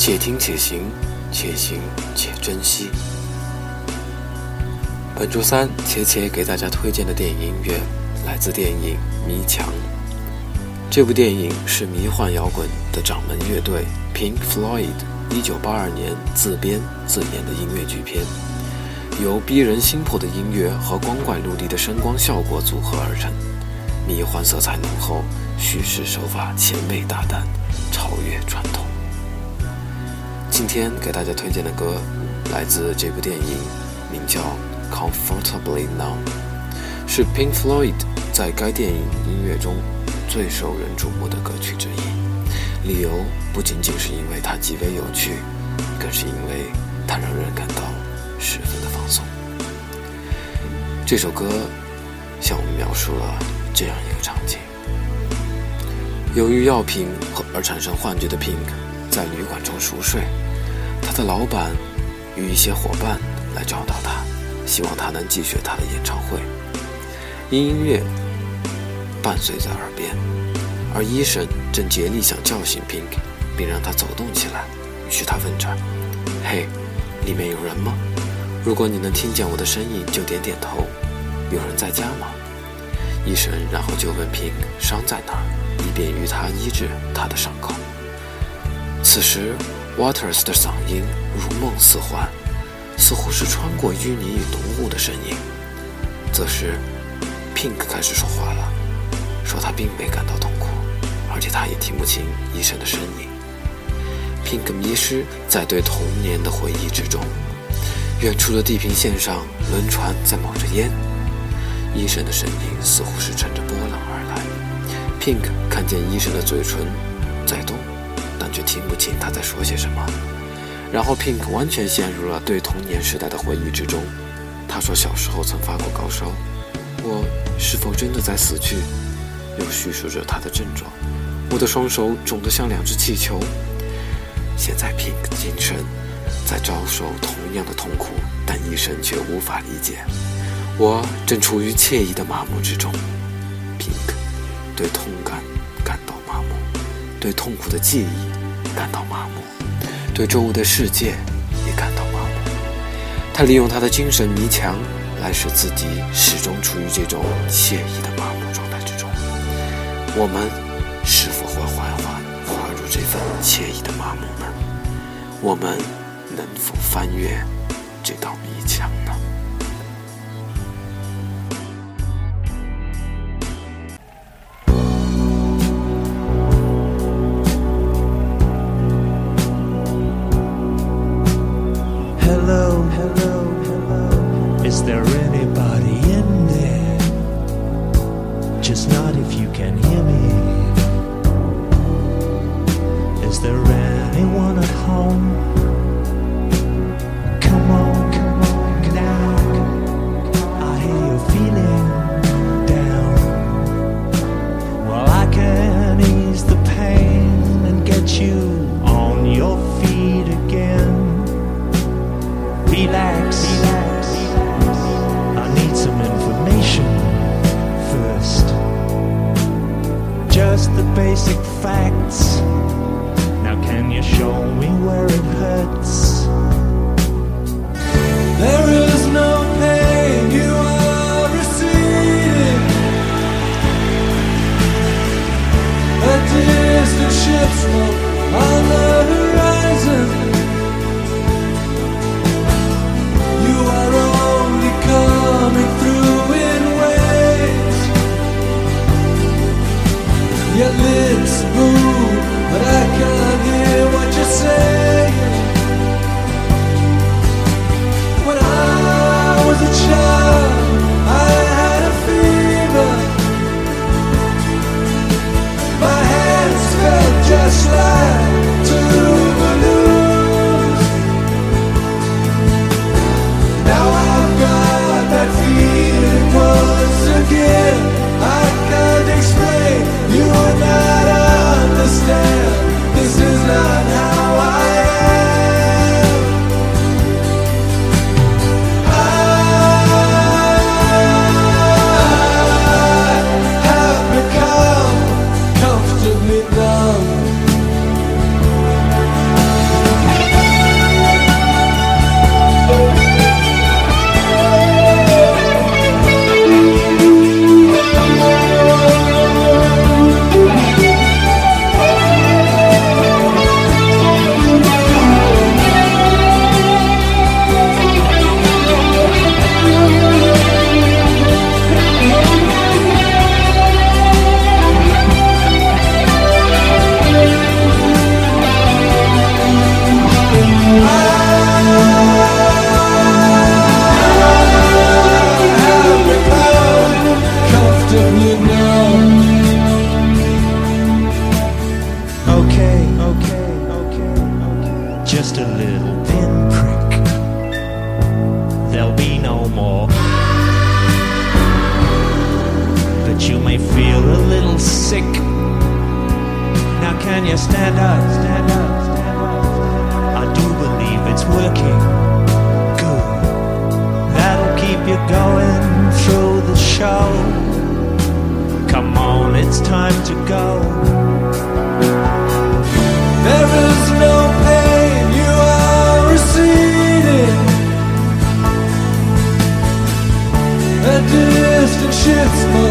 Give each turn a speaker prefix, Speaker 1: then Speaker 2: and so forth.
Speaker 1: 且听且行，且行且珍惜。本周三，且且给大家推荐的电影音乐来自电影《迷墙》。这部电影是迷幻摇滚的掌门乐队 Pink Floyd 1982年自编自演的音乐剧片，由逼人心魄的音乐和光怪陆离的声光效果组合而成，迷幻色彩浓厚，叙事手法前卫大胆，超越传统。今天给大家推荐的歌来自这部电影，名叫《Comfortably Numb》，是 Pink Floyd 在该电影音乐中最受人瞩目的歌曲之一。理由不仅仅是因为它极为有趣，更是因为它让人感到十分的放松。这首歌向我们描述了这样一个场景：由于药品而产生幻觉的 Pink 在旅馆中熟睡，他的老板与一些伙伴来找到他，希望他能继续他的演唱会。音乐伴随在耳边，而医生正竭力想叫醒 Pink，并让他走动起来。于是他问着：“嘿，里面有人吗？如果你能听见我的声音，就点点头。有人在家吗？”医生然后就问 Pink 伤在哪儿，以便于他医治他的伤口。此时，Waters 的嗓音如梦似幻，似乎是穿过淤泥与浓雾的声音。这时，Pink 开始说话了，说他并没感到痛苦，而且他也听不清医生的声音。Pink 迷失在对童年的回忆之中，远处的地平线上，轮船在冒着烟。医生的声音似乎是乘着波浪而来。Pink 看见医生的嘴唇在动。但却听不清他在说些什么。然后 Pink 完全陷入了对童年时代的回忆之中。他说小时候曾发过高烧，我是否真的在死去？又叙述着他的症状。我的双手肿得像两只气球。现在 Pink 的精神在遭受同样的痛苦，但医生却无法理解。我正处于惬意的麻木之中。Pink 对痛感，对痛苦的记忆。感到麻木，对周围的世界也感到麻木。他利用他的精神迷墙来使自己始终处于这种惬意的麻木状态之中。我们是否会缓缓滑入这份惬意的麻木呢？我们能否翻越这道迷墙呢？
Speaker 2: Hello, hello. Is there anybody in there? Just not if you can hear me. Is there anyone at home? there'll be no more. That you may feel a little sick. Now can you stand up? Stand up. Stand up. Stand up. I do believe it's working. Good. That'll keep you going through the show. Come on, it's time to go. shit's full.